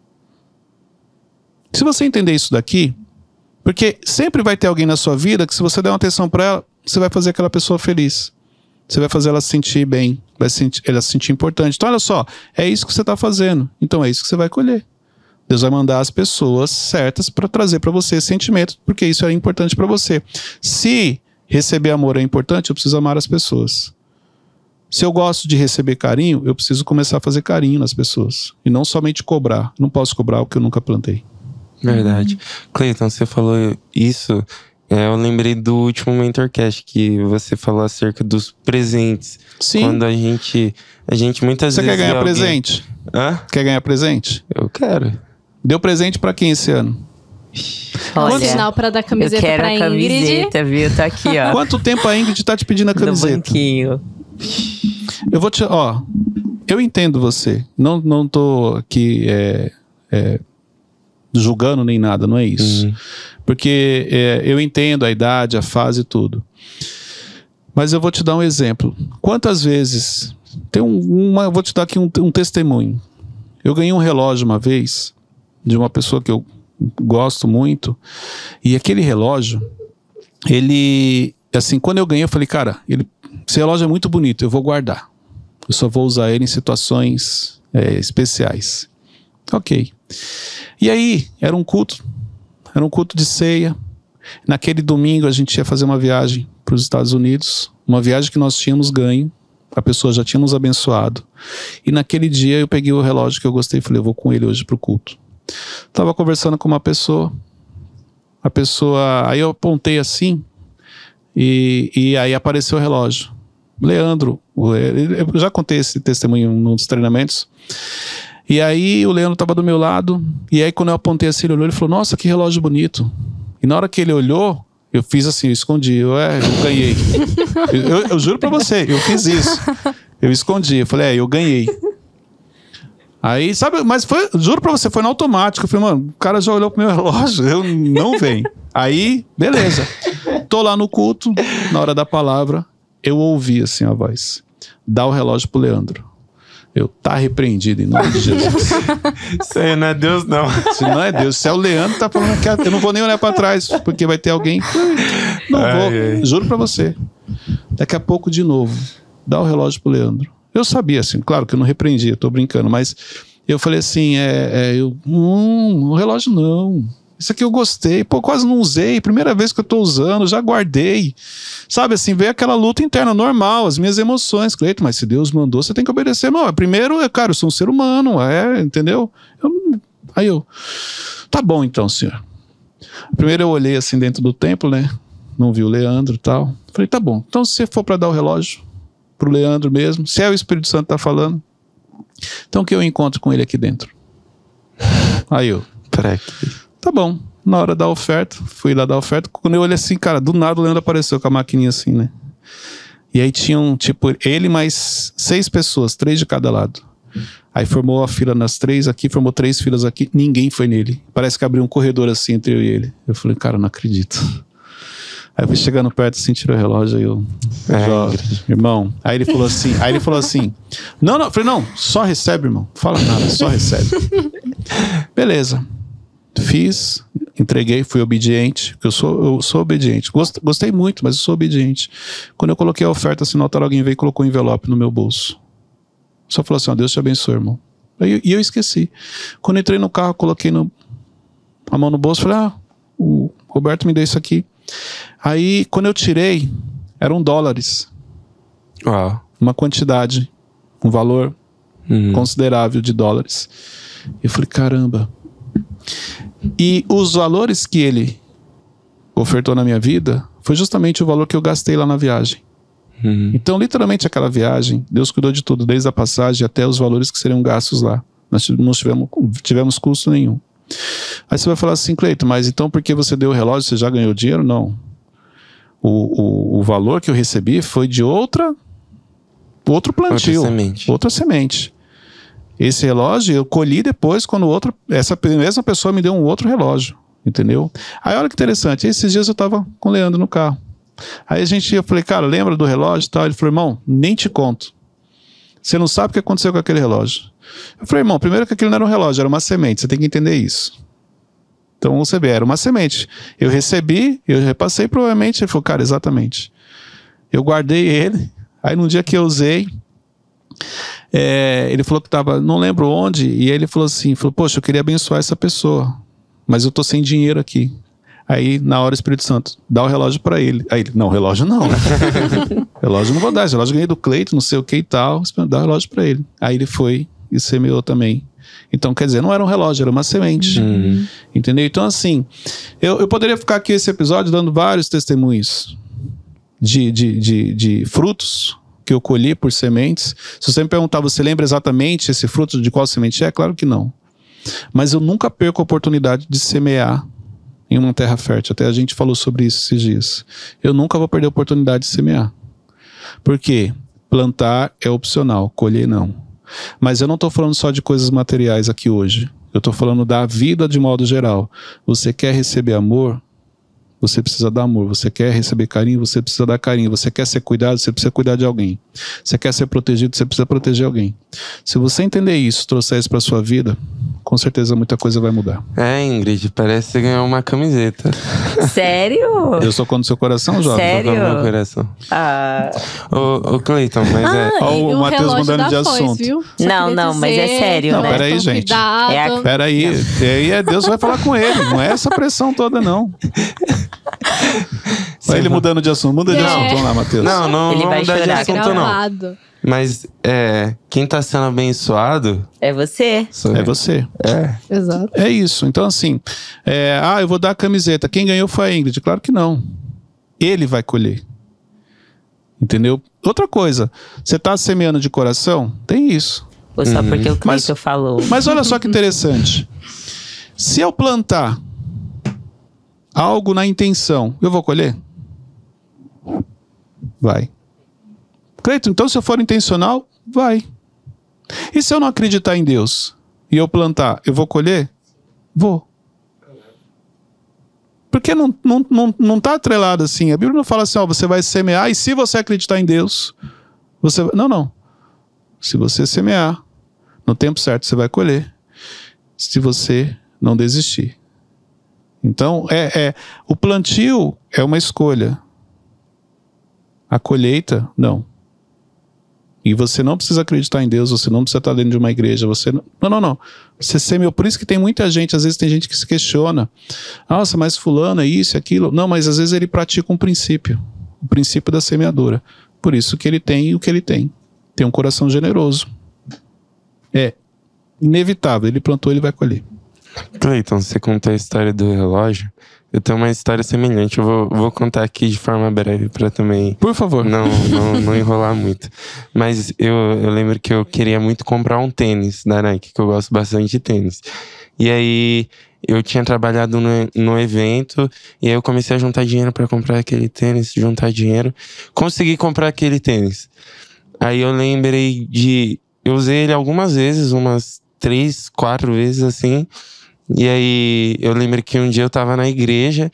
Se você entender isso daqui, porque sempre vai ter alguém na sua vida que se você der uma atenção para ela, você vai fazer aquela pessoa feliz. Você vai fazer ela se sentir bem, vai sentir, ela se sentir importante. Então, olha só, é isso que você está fazendo. Então, é isso que você vai colher. Deus vai mandar as pessoas certas para trazer para você esse sentimento, porque isso é importante para você. Se receber amor é importante, eu preciso amar as pessoas. Se eu gosto de receber carinho, eu preciso começar a fazer carinho nas pessoas. E não somente cobrar. Não posso cobrar o que eu nunca plantei. Verdade. Cleiton, você falou isso. É, eu lembrei do último Mentorcast que você falou acerca dos presentes. Sim. Quando a gente. A gente muitas Você vezes. quer ganhar alguém- presente? Hã? Quer ganhar presente? Eu quero. Deu presente para quem esse ano? Olha, Sinal pra dar eu camiseta quero pra a Ingrid. camiseta, viu? Tá aqui, ó. Quanto tempo a Ingrid tá te pedindo a camiseta? banquinho. Eu vou te. Ó, eu entendo você. Não, não tô aqui é, é, julgando nem nada, não é isso. Uhum. Porque é, eu entendo a idade, a fase e tudo. Mas eu vou te dar um exemplo. Quantas vezes. Tem um, uma, vou te dar aqui um, um testemunho. Eu ganhei um relógio uma vez de uma pessoa que eu gosto muito. E aquele relógio, ele. Assim, quando eu ganhei, eu falei, cara, ele, esse relógio é muito bonito, eu vou guardar. Eu só vou usar ele em situações é, especiais. Ok. E aí, era um culto. Era um culto de ceia. Naquele domingo, a gente ia fazer uma viagem para os Estados Unidos. Uma viagem que nós tínhamos ganho. A pessoa já tinha nos abençoado. E naquele dia, eu peguei o relógio que eu gostei e falei, eu vou com ele hoje para o culto. Tava conversando com uma pessoa. A pessoa. Aí eu apontei assim. E, e aí apareceu o relógio. Leandro, eu já contei esse testemunho num dos treinamentos. E aí o Leandro estava do meu lado, e aí quando eu apontei assim, ele olhou e falou: Nossa, que relógio bonito. E na hora que ele olhou, eu fiz assim, eu escondi, eu, é, eu ganhei. eu, eu- juro pra você, eu fiz isso. Eu escondi, eu falei, é, eu ganhei. Aí, sabe, mas foi, juro pra você, foi no automático. Eu falei, mano, o cara já olhou pro meu relógio, eu não vem. Aí, beleza. Tô lá no culto, na hora da palavra, eu ouvi assim a voz: dá o relógio pro Leandro. Eu, tá repreendido em nome de Jesus. Isso aí não é Deus, não. Se não é Deus, se é o Leandro, tá falando que eu não vou nem olhar pra trás, porque vai ter alguém. Não Ai, vou, ai. juro pra você. Daqui a pouco, de novo, dá o relógio pro Leandro. Eu sabia, assim, claro que eu não repreendi, eu tô brincando, mas eu falei assim: é, é, eu, hum, o relógio não. Isso aqui eu gostei, pô, quase não usei, primeira vez que eu tô usando, já guardei. Sabe assim, veio aquela luta interna normal, as minhas emoções, Cleito, mas se Deus mandou, você tem que obedecer. Não, primeiro, é, cara, eu sou um ser humano, é, entendeu? Eu aí eu, tá bom então, senhor. Primeiro eu olhei assim dentro do templo, né? Não vi o Leandro e tal. Falei, tá bom. Então, se você for para dar o relógio pro Leandro mesmo, se é o Espírito Santo tá falando, então que eu encontro com ele aqui dentro. Aí eu, quê? Tá bom. Na hora da oferta, fui lá dar oferta. Quando eu olhei assim, cara, do nada o Leandro apareceu com a maquininha assim, né? E aí tinham, tipo, ele mais seis pessoas, três de cada lado. Aí formou a fila nas três aqui, formou três filas aqui, ninguém foi nele. Parece que abriu um corredor assim entre eu e ele. Eu falei, cara, não acredito. Aí eu fui chegando perto assim, tirou o relógio, aí eu. É, "Jó, Ingrid. irmão. Aí ele falou assim, aí ele falou assim: Não, não, eu falei, não, só recebe, irmão. Fala nada, só recebe. Beleza. Fiz, entreguei, fui obediente, porque eu sou, eu sou obediente. Gost- gostei muito, mas eu sou obediente. Quando eu coloquei a oferta assim no altar, alguém veio e colocou um envelope no meu bolso. Só falou assim: ó, Deus te abençoe, irmão. Aí, e eu esqueci. Quando eu entrei no carro, coloquei no, a mão no bolso, falei: ah, o Roberto me deu isso aqui. Aí, quando eu tirei, eram dólares. Uau. Uma quantidade, um valor Uhum. considerável de dólares. Eu falei, caramba. E os valores que ele ofertou na minha vida foi justamente o valor que eu gastei lá na viagem. Uhum. Então, literalmente, aquela viagem, Deus cuidou de tudo, desde a passagem até os valores que seriam gastos lá. Nós não tivemos, tivemos custo nenhum. Aí você vai falar assim, Cleito, mas então por que você deu o relógio, você já ganhou dinheiro? Não. O, o, o valor que eu recebi foi de outra outro plantio. Outra semente. Outra semente. Esse relógio eu colhi depois quando outra, essa mesma pessoa me deu um outro relógio, entendeu? Aí olha que interessante, esses dias eu tava com o Leandro no carro. Aí a gente, eu falei, cara, lembra do relógio e tal? Ele falou, irmão, nem te conto. Você não sabe o que aconteceu com aquele relógio. Eu falei, irmão, primeiro que aquilo não era um relógio, era uma semente, você tem que entender isso. Então você vê, era uma semente. Eu recebi, eu repassei, provavelmente, ele falou, cara, exatamente. Eu guardei ele, Aí num dia que eu usei, é, ele falou que tava, não lembro onde, e ele falou assim, falou, poxa, eu queria abençoar essa pessoa, mas eu tô sem dinheiro aqui. Aí, na hora, o Espírito Santo, dá o relógio para ele. Aí ele, não, relógio não. né? relógio não vou dar, esse relógio ganhei do Cleito, não sei o que e tal, dá o relógio para ele. Aí ele foi e semeou também. Então, quer dizer, não era um relógio, era uma semente. Uhum. Entendeu? Então, assim, eu, eu poderia ficar aqui esse episódio dando vários testemunhos de, de, de, de frutos que eu colhi por sementes. Se você me perguntar, você lembra exatamente esse fruto de qual semente é? Claro que não. Mas eu nunca perco a oportunidade de semear em uma terra fértil. Até a gente falou sobre isso esses dias. Eu nunca vou perder a oportunidade de semear. Porque plantar é opcional, colher não. Mas eu não estou falando só de coisas materiais aqui hoje. Eu estou falando da vida de modo geral. Você quer receber amor? Você precisa dar amor. Você quer receber carinho? Você precisa dar carinho. Você quer ser cuidado? Você precisa cuidar de alguém. Você quer ser protegido? Você precisa proteger alguém. Se você entender isso, trouxer isso para sua vida, com certeza muita coisa vai mudar. É, Ingrid, parece que você ganhou uma camiseta. Sério? Eu sou quando seu coração, jovem. Sério? Tocou no meu coração. Ah, Ô, ô Cleiton, mas é. Ah, Ó, e o o Matheus mudando da de assunto. Não, não, mas é dizer, sério, Não, né? peraí, gente. É a- Peraí, aí é Deus vai falar com ele. Não é essa pressão toda, não. Olha ele mudando de assunto. Muda de É. assunto. Vamos lá, Matheus. Não, não, Ele não vai mudar de chorar. assunto, não. Gravado. Mas é, quem tá sendo abençoado é você. sou É eu. você. É. Exato. É isso. Então, assim, é, ah, eu vou dar a camiseta. Quem ganhou foi a Ingrid. Claro que não. Ele vai colher. Entendeu? Outra coisa, você tá semeando de coração? Tem isso. Ou só porque o Mas- Cleiton falou. Mas olha só que interessante. Se eu plantar algo na intenção, eu vou colher? Vai. Cleiton, então se eu for intencional, vai. E se eu não acreditar em Deus e eu plantar, eu vou colher? Vou. Porque não, não, não, não tá atrelado assim. A Bíblia não fala assim, ó, você vai semear e se você acreditar em Deus, você. Não, não. Se você semear, no tempo certo você vai colher. Se você não desistir. Então, é, é o plantio é uma escolha. A colheita, não. E você não precisa acreditar em Deus, você não precisa estar dentro de uma igreja, você não, não, não. Você semeou, por isso que tem muita gente, às vezes tem gente que se questiona. Nossa, mas fulano é isso, aquilo. Não, mas às vezes ele pratica um princípio, o princípio da semeadura. Por isso que ele tem o que ele tem. Tem um coração generoso. É inevitável, ele plantou, ele vai colher. Cleiton, você contou a história do relógio. Eu tenho uma história semelhante. Eu vou, vou contar aqui de forma breve pra também Por favor. não, não, não enrolar muito. Mas eu, eu lembro que eu queria muito comprar um tênis da Nike, que eu gosto bastante de tênis. E aí eu tinha trabalhado no, no evento e aí eu comecei a juntar dinheiro pra comprar aquele tênis, juntar dinheiro. Consegui comprar aquele tênis. Aí eu lembrei de. Eu usei ele algumas vezes, umas três, quatro vezes assim. E aí eu lembro que um dia eu tava na igreja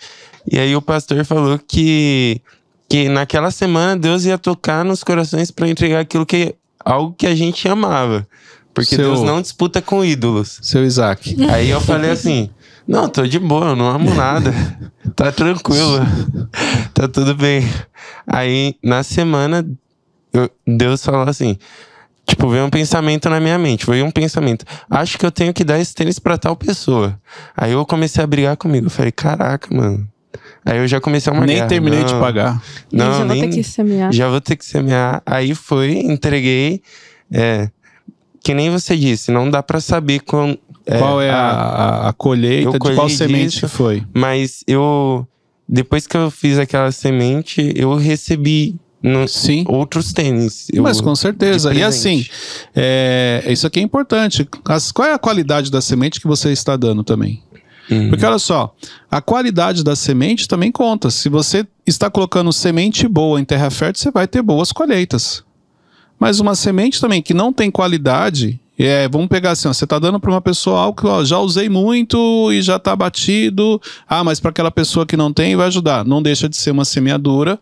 e aí o pastor falou que que naquela semana Deus ia tocar nos corações para entregar aquilo que algo que a gente amava. Porque Seu- Deus não disputa com ídolos. Seu Isaac. Aí eu falei assim: "Não, tô de boa, eu não amo nada. Tá tranquilo. Tá tudo bem". Aí na semana eu- Deus falou assim: Tipo, veio um pensamento na minha mente. Veio um pensamento. Acho que eu tenho que dar esse tênis pra tal pessoa. Aí eu comecei a brigar comigo. Eu falei, caraca, mano. Aí eu já comecei uma Nem guerra. terminei de Não, pagar. Não, já vou nem, ter que semear. já vou ter que semear. Aí foi, entreguei. É, que nem você disse, não dá pra saber com, é, Qual é a, a- a, colheita eu de qual semente disso. que foi? Mas eu. Depois que eu fiz aquela semente, eu recebi no- Sim. outros tênis. Eu- Mas com certeza. E assim, é, isso aqui é importante. As- qual é a qualidade da semente que você está dando também? Uhum. Porque olha só, a qualidade da semente também conta. Se você está colocando semente boa em terra fértil, você vai ter boas colheitas. Mas uma semente também que não tem qualidade, é, vamos pegar assim, ó, você está dando para uma pessoa algo que ó, já usei muito e já está batido. Ah, mas para aquela pessoa que não tem, vai ajudar. Não deixa de ser uma semeadura,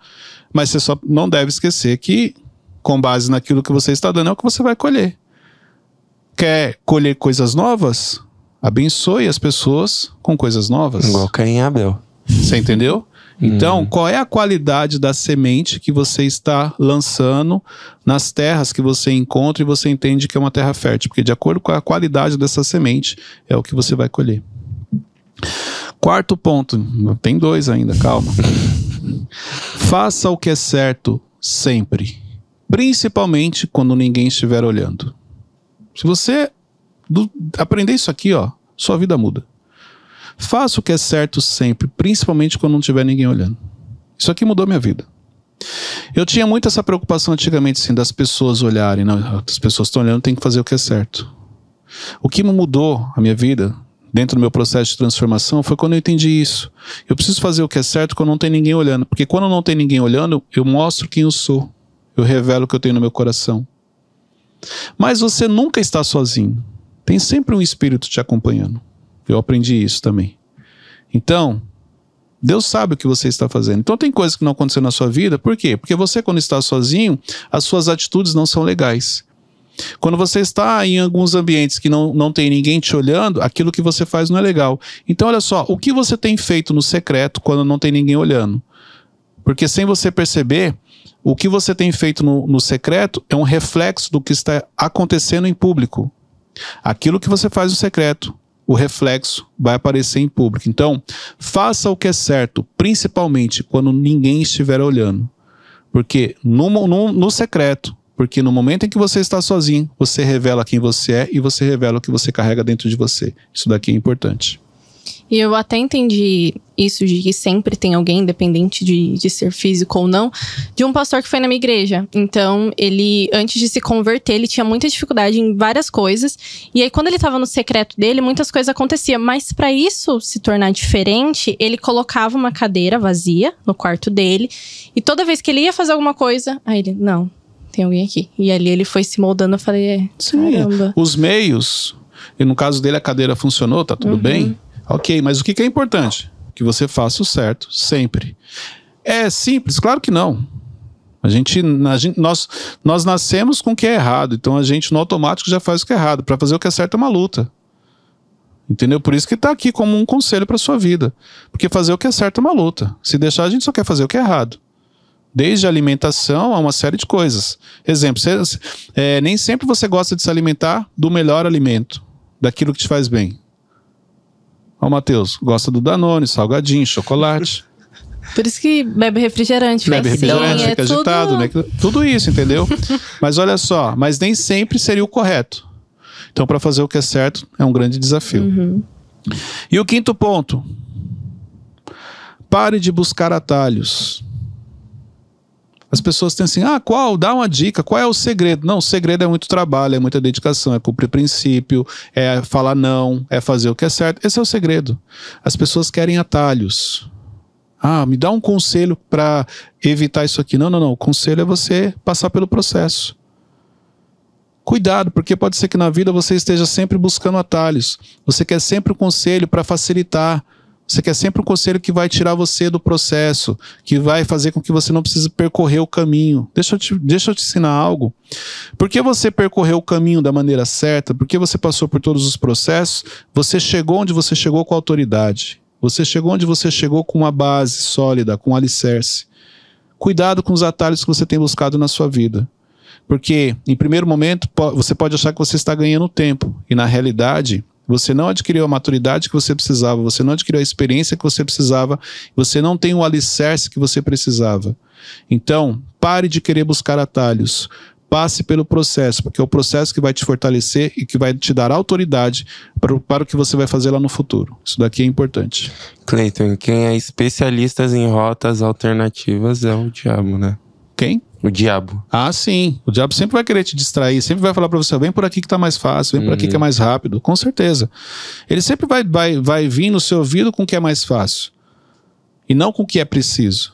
mas você só não deve esquecer que, com base naquilo que você está dando, é o que você vai colher. Quer colher coisas novas? Abençoe as pessoas com coisas novas. Igual Caim Abel. Você entendeu? Então, Hum. qual é a qualidade da semente que você está lançando nas terras que você encontra e você entende que é uma terra fértil? Porque de acordo com a qualidade dessa semente é o que você vai colher. Quarto ponto, tem dois ainda, calma. Faça o que é certo sempre, principalmente quando ninguém estiver olhando. Se você do- aprender isso aqui, ó, sua vida muda. Faça o que é certo sempre, principalmente quando não tiver ninguém olhando. Isso aqui mudou minha vida. Eu tinha muito essa preocupação antigamente, assim, das pessoas olharem. Não, as pessoas estão olhando, tem que fazer o que é certo. O que mudou a minha vida, dentro do meu processo de transformação, foi quando eu entendi isso. Eu preciso fazer o que é certo quando não tem ninguém olhando. Porque quando não tem ninguém olhando, eu mostro quem eu sou. Eu revelo o que eu tenho no meu coração. Mas você nunca está sozinho. Tem sempre um espírito te acompanhando. Eu aprendi isso também. Então, Deus sabe o que você está fazendo. Então tem coisas que não aconteceram na sua vida, por quê? Porque você, quando está sozinho, as suas atitudes não são legais. Quando você está em alguns ambientes que não, não tem ninguém te olhando, aquilo que você faz não é legal. Então, olha só, o que você tem feito no secreto quando não tem ninguém olhando? Porque sem você perceber, o que você tem feito no, no secreto é um reflexo do que está acontecendo em público. Aquilo que você faz no secreto, o reflexo vai aparecer em público. Então, faça o que é certo, principalmente quando ninguém estiver olhando. Porque no, no, no secreto, porque no momento em que você está sozinho, você revela quem você é e você revela o que você carrega dentro de você. Isso daqui é importante. E eu até entendi isso de que sempre tem alguém, independente de, de ser físico ou não, de um pastor que foi na minha igreja. Então, ele, antes de se converter, ele tinha muita dificuldade em várias coisas. E aí, quando ele tava no secreto dele, muitas coisas aconteciam. Mas para isso se tornar diferente, ele colocava uma cadeira vazia no quarto dele. E toda vez que ele ia fazer alguma coisa, aí ele, não, tem alguém aqui. E ali ele foi se moldando. Eu falei, é, Sim. caramba. Os meios, e no caso dele a cadeira funcionou, tá tudo bem? Ok, mas o que, que é importante? Que você faça o certo, sempre. É simples? Claro que não. A gente, a gente- nós, nós nascemos com o que é errado, então a gente no automático já faz o que é errado. Para fazer o que é certo é uma luta. Entendeu? Por isso que tá aqui como um conselho para sua vida. Porque fazer o que é certo é uma luta. Se deixar, a gente só quer fazer o que é errado. Desde a alimentação a uma série de coisas. Exemplo, você- é, nem sempre você gosta de se alimentar do melhor alimento, daquilo que te faz bem. Ó, Matheus, gosta do Danone, salgadinho, chocolate, Por isso que bebe refrigerante. bebe sim, refrigerante, é fica tudo- agitado, né? Tudo isso, entendeu? mas olha só, mas nem sempre seria o correto. Então, para fazer o que é certo, é um grande desafio. Uhum. E o quinto ponto: pare de buscar atalhos. As pessoas têm assim, ah, qual? Dá uma dica, qual é o segredo? Não, o segredo é muito trabalho, é muita dedicação, é cumprir princípio, é falar não, é fazer o que é certo. Esse é o segredo. As pessoas querem atalhos. Ah, me dá um conselho para evitar isso aqui. Não, não, não. O conselho é você passar pelo processo. Cuidado, porque pode ser que na vida você esteja sempre buscando atalhos. Você quer sempre um conselho para facilitar. Você quer sempre um conselho que vai tirar você do processo, que vai fazer com que você não precise percorrer o caminho. Deixa eu te, deixa eu te ensinar algo. Porque você percorreu o caminho da maneira certa, porque você passou por todos os processos, você chegou onde você chegou com autoridade. Você chegou onde você chegou com uma base sólida, com um alicerce. Cuidado com os atalhos que você tem buscado na sua vida. Porque, em primeiro momento, você pode achar que você está ganhando tempo. E, na realidade, você não adquiriu a maturidade que você precisava, você não adquiriu a experiência que você precisava, você não tem o alicerce que você precisava. Então, pare de querer buscar atalhos. Passe pelo processo, porque é o processo que vai te fortalecer e que vai te dar autoridade para, o- para o que você vai fazer lá no futuro. Isso daqui é importante. Cleiton, quem é especialista em rotas alternativas é o diabo, né? Quem? O diabo. Ah, sim. O diabo sempre vai querer te distrair, sempre vai falar pra você, vem por aqui que tá mais fácil, vem por aqui que é mais rápido, com certeza. Ele sempre vai, vai, vai vir no seu ouvido com o que é mais fácil e não com o que é preciso.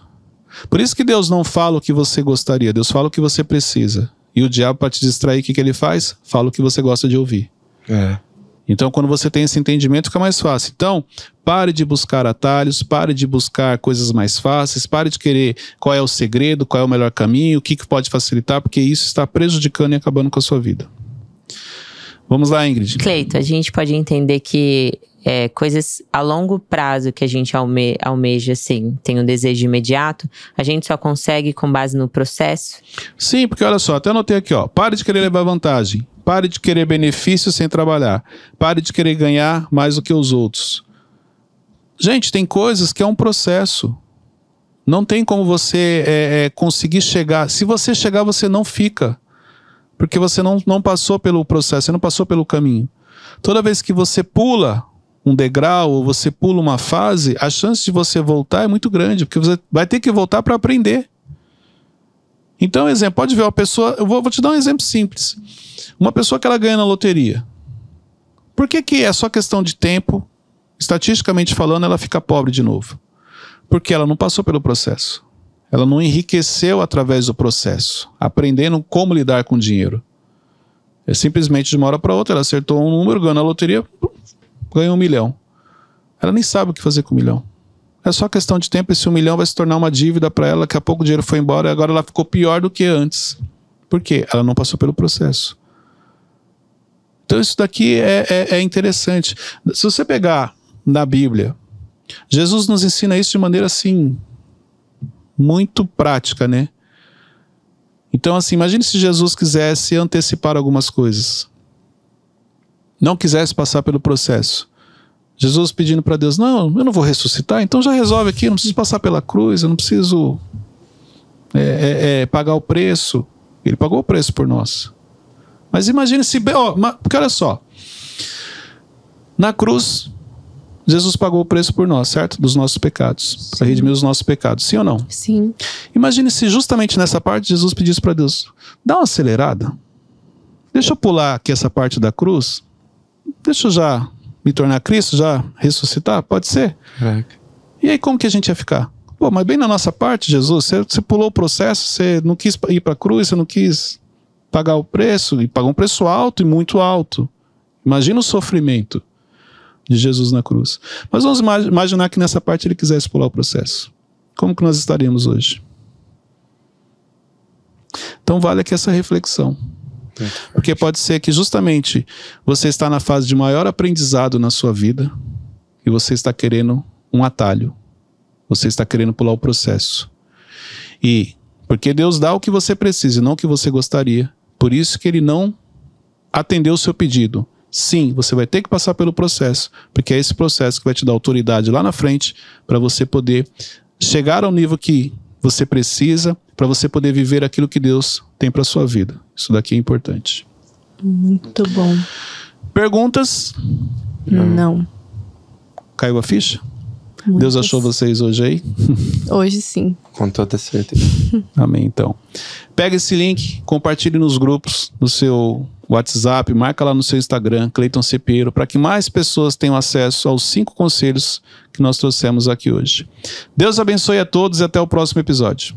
Por isso que Deus não fala o que você gostaria, Deus fala o que você precisa. E o diabo, para te distrair, o que, que ele faz? Fala o que você gosta de ouvir. É. Então, quando você tem esse entendimento, fica mais fácil. Então, pare de buscar atalhos, pare de buscar coisas mais fáceis, pare de querer qual é o segredo, qual é o melhor caminho, o que, que pode facilitar, porque isso está prejudicando e acabando com a sua vida. Vamos lá, Ingrid. Cleito, a gente pode entender que é, coisas a longo prazo que a gente alme, almeja, assim, tem um desejo imediato, a gente só consegue com base no processo? Sim, porque olha só, até anotei aqui, ó. Pare de querer levar vantagem. Pare de querer benefício sem trabalhar. Pare de querer ganhar mais do que os outros. Gente, tem coisas que é um processo. Não tem como você é, é, conseguir chegar. Se você chegar, você não fica. Porque você não, não passou pelo processo, você não passou pelo caminho. Toda vez que você pula um degrau ou você pula uma fase, a chance de você voltar é muito grande, porque você vai ter que voltar para aprender. Então, exemplo, pode ver uma pessoa, eu vou, vou, te dar um exemplo simples. Uma pessoa que ela ganha na loteria. Por que, que é só questão de tempo? Estatisticamente falando, ela fica pobre de novo. Porque ela não passou pelo processo. Ela não enriqueceu através do processo, aprendendo como lidar com dinheiro. É simplesmente de uma hora para outra, ela acertou um número, ganhou na loteria, ganhou um milhão. Ela nem sabe o que fazer com um milhão. É só questão de tempo, esse um milhão vai se tornar uma dívida para ela, daqui a pouco o dinheiro foi embora e agora ela ficou pior do que antes. Por quê? Ela não passou pelo processo. Então isso daqui é, é, é interessante. Se você pegar na Bíblia, Jesus nos ensina isso de maneira assim muito prática, né? Então, assim, imagine se Jesus quisesse antecipar algumas coisas. Não quisesse passar pelo processo. Jesus pedindo para Deus: Não, eu não vou ressuscitar, então já resolve aqui, não preciso passar pela cruz, eu não preciso é, é, é, pagar o preço. Ele pagou o preço por nós. Mas imagine se. Ó, porque olha só. Na cruz, Jesus pagou o preço por nós, certo? Dos nossos pecados. Para redimir os nossos pecados. Sim ou não? Sim. Imagine se justamente nessa parte Jesus pedisse para Deus: dá uma acelerada. Deixa eu pular aqui essa parte da cruz. Deixa eu já me tornar Cristo, já ressuscitar? Pode ser? Caraca. E aí como que a gente ia ficar? Pô, mas bem na nossa parte, Jesus, você, você pulou o processo, você não quis ir para a cruz, você não quis pagar o preço, e pagou um preço alto e muito alto. Imagina o sofrimento de Jesus na cruz. Mas vamos imaginar que nessa parte ele quisesse pular o processo. Como que nós estaríamos hoje? Então vale aqui essa reflexão. Porque pode ser que justamente você está na fase de maior aprendizado na sua vida e você está querendo um atalho. Você está querendo pular o processo. E porque Deus dá o que você precisa não o que você gostaria. Por isso que ele não atendeu o seu pedido. Sim, você vai ter que passar pelo processo, porque é esse processo que vai te dar autoridade lá na frente para você poder chegar ao nível que você precisa, para você poder viver aquilo que Deus tem para sua vida. Isso daqui é importante. Muito bom. Perguntas? Não. Caiu a ficha? Muitas. Deus achou vocês hoje aí? Hoje sim. Com toda certeza. Amém, então. Pega esse link, compartilhe nos grupos, no seu WhatsApp, marca lá no seu Instagram, Cleiton Cepiro, para que mais pessoas tenham acesso aos cinco conselhos que nós trouxemos aqui hoje. Deus abençoe a todos e até o próximo episódio.